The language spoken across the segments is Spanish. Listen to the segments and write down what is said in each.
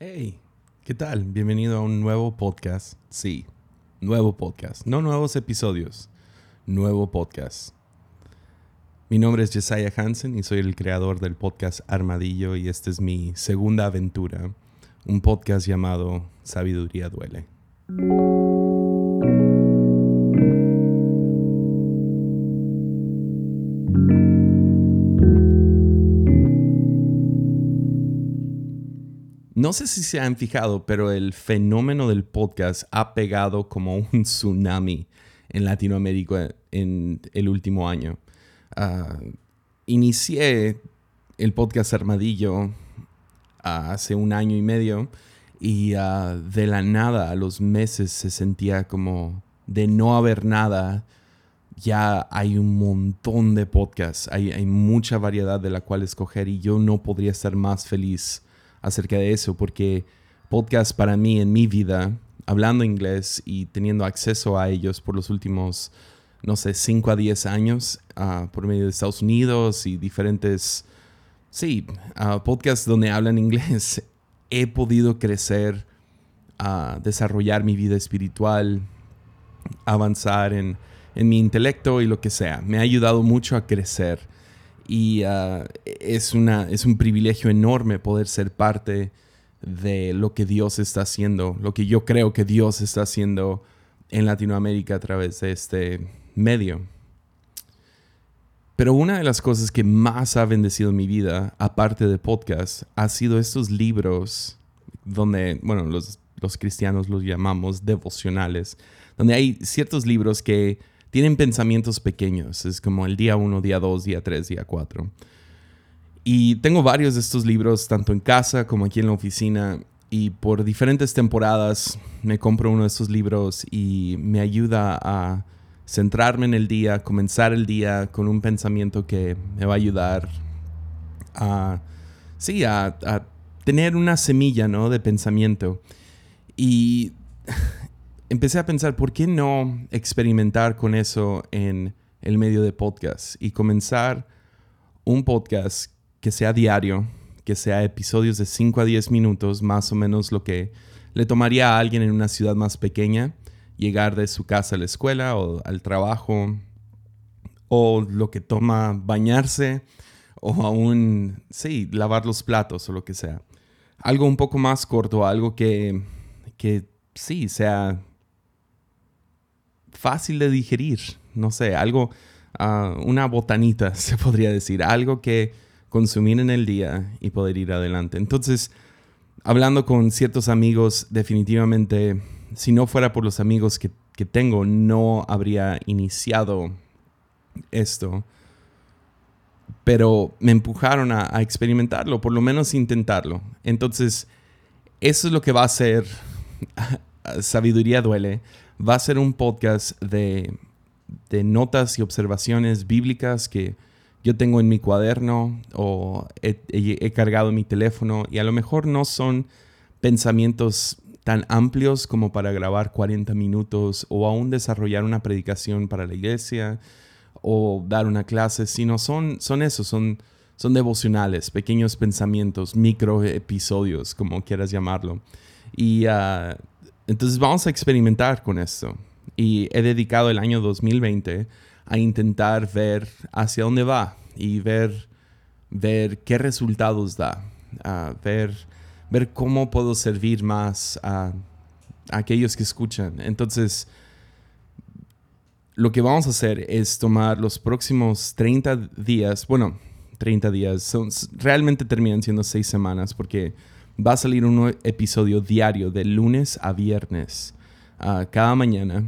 Hey, ¿qué tal? Bienvenido a un nuevo podcast. Sí, nuevo podcast. No nuevos episodios, nuevo podcast. Mi nombre es Jesiah Hansen y soy el creador del podcast Armadillo y esta es mi segunda aventura, un podcast llamado Sabiduría Duele. No sé si se han fijado, pero el fenómeno del podcast ha pegado como un tsunami en Latinoamérica en el último año. Ah, inicié el podcast Armadillo hace un año y medio y ah, de la nada a los meses se sentía como de no haber nada. Ya hay un montón de podcasts, hay, hay mucha variedad de la cual escoger y yo no podría estar más feliz acerca de eso, porque podcast para mí en mi vida, hablando inglés y teniendo acceso a ellos por los últimos, no sé, 5 a 10 años, uh, por medio de Estados Unidos y diferentes, sí, uh, podcasts donde hablan inglés, he podido crecer, uh, desarrollar mi vida espiritual, avanzar en, en mi intelecto y lo que sea. Me ha ayudado mucho a crecer y ah, es, una, es un privilegio enorme poder ser parte de lo que Dios está haciendo, lo que yo creo que Dios está haciendo en Latinoamérica a través de este medio. Pero una de las cosas que más ha bendecido mi vida, aparte de podcast, ha sido estos libros donde, bueno, los, los cristianos los llamamos devocionales, donde hay ciertos libros que tienen pensamientos pequeños. Es como el día 1, día 2, día 3, día 4. Y tengo varios de estos libros, tanto en casa como aquí en la oficina. Y por diferentes temporadas me compro uno de estos libros y me ayuda a centrarme en el día, comenzar el día con un pensamiento que me va a ayudar a, sí, a tener una semilla, ¿no? De pensamiento. Y empecé a pensar, ¿por qué no experimentar con eso en el medio de podcast y comenzar un podcast que sea diario, que sea episodios de 5 a 10 minutos, más o menos lo que le tomaría a alguien en una ciudad más pequeña llegar de su casa a la escuela o al trabajo, o lo que toma bañarse, o aún, sí, lavar los platos o lo que sea. Algo un poco más corto, algo que, que sí, sea fácil de digerir, no sé, algo, ah, una botanita, se podría decir, algo que consumir en el día y poder ir adelante. Entonces, hablando con ciertos amigos, definitivamente, si no fuera por los amigos que, tengo, no habría iniciado esto. Pero me empujaron a, a, experimentarlo, por lo menos intentarlo. Entonces, eso es lo que va a ser Sabiduría Duele va a ser un podcast de, notas y observaciones bíblicas que yo tengo en mi cuaderno o he, cargado en mi teléfono y a lo mejor no son pensamientos tan amplios como para grabar 40 minutos o aún desarrollar una predicación para la iglesia o dar una clase, sino son, son eso, son, son devocionales, pequeños pensamientos, micro episodios, como quieras llamarlo. Y uh, entonces vamos a experimentar con esto. Y he dedicado el año 2020 a intentar ver hacia dónde va y ver, ver qué resultados da, a ver, ver cómo puedo servir más a, aquellos que escuchan. Entonces, lo que vamos a hacer es tomar los próximos 30 días, bueno, 30 días, son, realmente terminan siendo 6 semanas porque va a salir un episodio diario de lunes a viernes uh, cada mañana.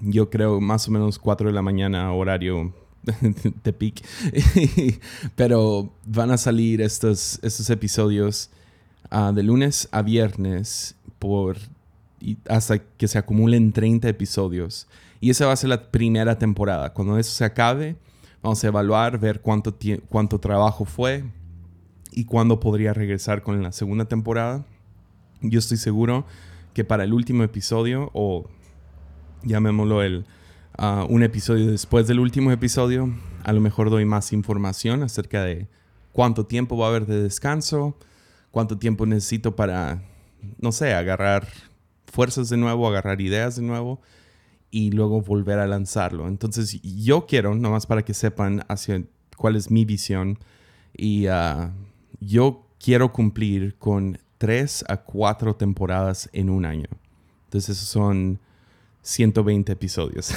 Yo creo más o menos 4 de la mañana horario peak. Pero van a salir estos, estos episodios uh, de lunes a viernes por, hasta que se acumulen 30 episodios. Y esa va a ser la primera temporada. Cuando eso se acabe, vamos a evaluar, ver cuánto, cuánto trabajo fue, y cuándo podría regresar con la segunda temporada. Yo estoy seguro que para el último episodio, o llamémoslo el, ah, un episodio después del último episodio, a lo mejor doy más información acerca de cuánto tiempo va a haber de descanso, cuánto tiempo necesito para, no sé, agarrar fuerzas de nuevo, agarrar ideas de nuevo y luego volver a lanzarlo. Entonces yo quiero, nomás para que sepan hacia cuál es mi visión, y ah, yo quiero cumplir con tres a cuatro temporadas en un año. Entonces son 120 episodios.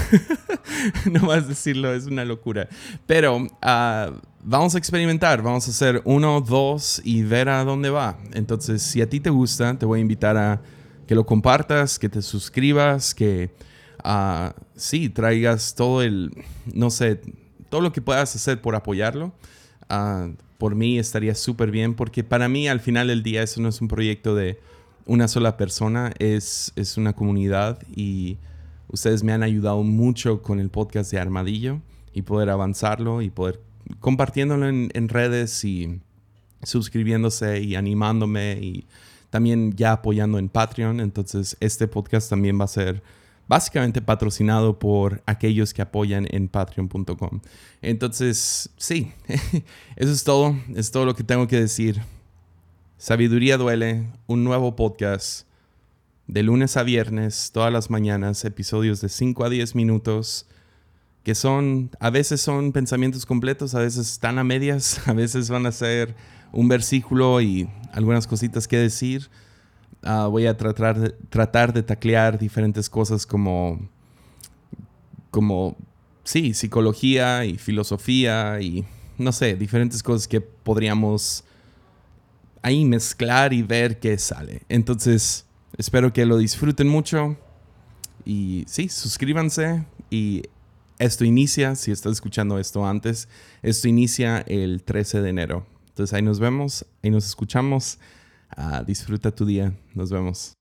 no más decirlo, es una locura. Pero ah, vamos a experimentar, vamos a hacer uno, dos y ver a dónde va. Entonces, si a ti te gusta, te voy a invitar a que lo compartas, que te suscribas, que uh, sí, traigas todo el, no sé, todo lo que puedas hacer por apoyarlo. Ah, por mí estaría súper bien porque para mí al final del día eso no es un proyecto de una sola persona, es, es una comunidad y Ustedes me han ayudado mucho con el podcast de Armadillo y poder avanzarlo y poder compartiéndolo en, redes y suscribiéndose y animándome y también ya apoyando en Patreon. Entonces este podcast también va a ser básicamente patrocinado por aquellos que apoyan en patreon.com. Entonces, sí, eso es todo, es todo lo que tengo que decir. Sabiduría duele, un nuevo podcast de lunes a viernes, todas las mañanas, episodios de 5 a 10 minutos, que son, a veces son pensamientos completos, a veces están a medias, a veces van a ser un versículo y algunas cositas que decir. Ah, voy a tratar de, tratar de taclear diferentes cosas como, como, sí, psicología y filosofía y, no sé, diferentes cosas que podríamos ahí mezclar y ver qué sale. Entonces, Espero que lo disfruten mucho. Y sí, suscríbanse. Y esto inicia, si estás escuchando esto antes, esto inicia el 13 de enero. Entonces ahí nos vemos, ahí nos escuchamos. Ah, disfruta tu día. Nos vemos.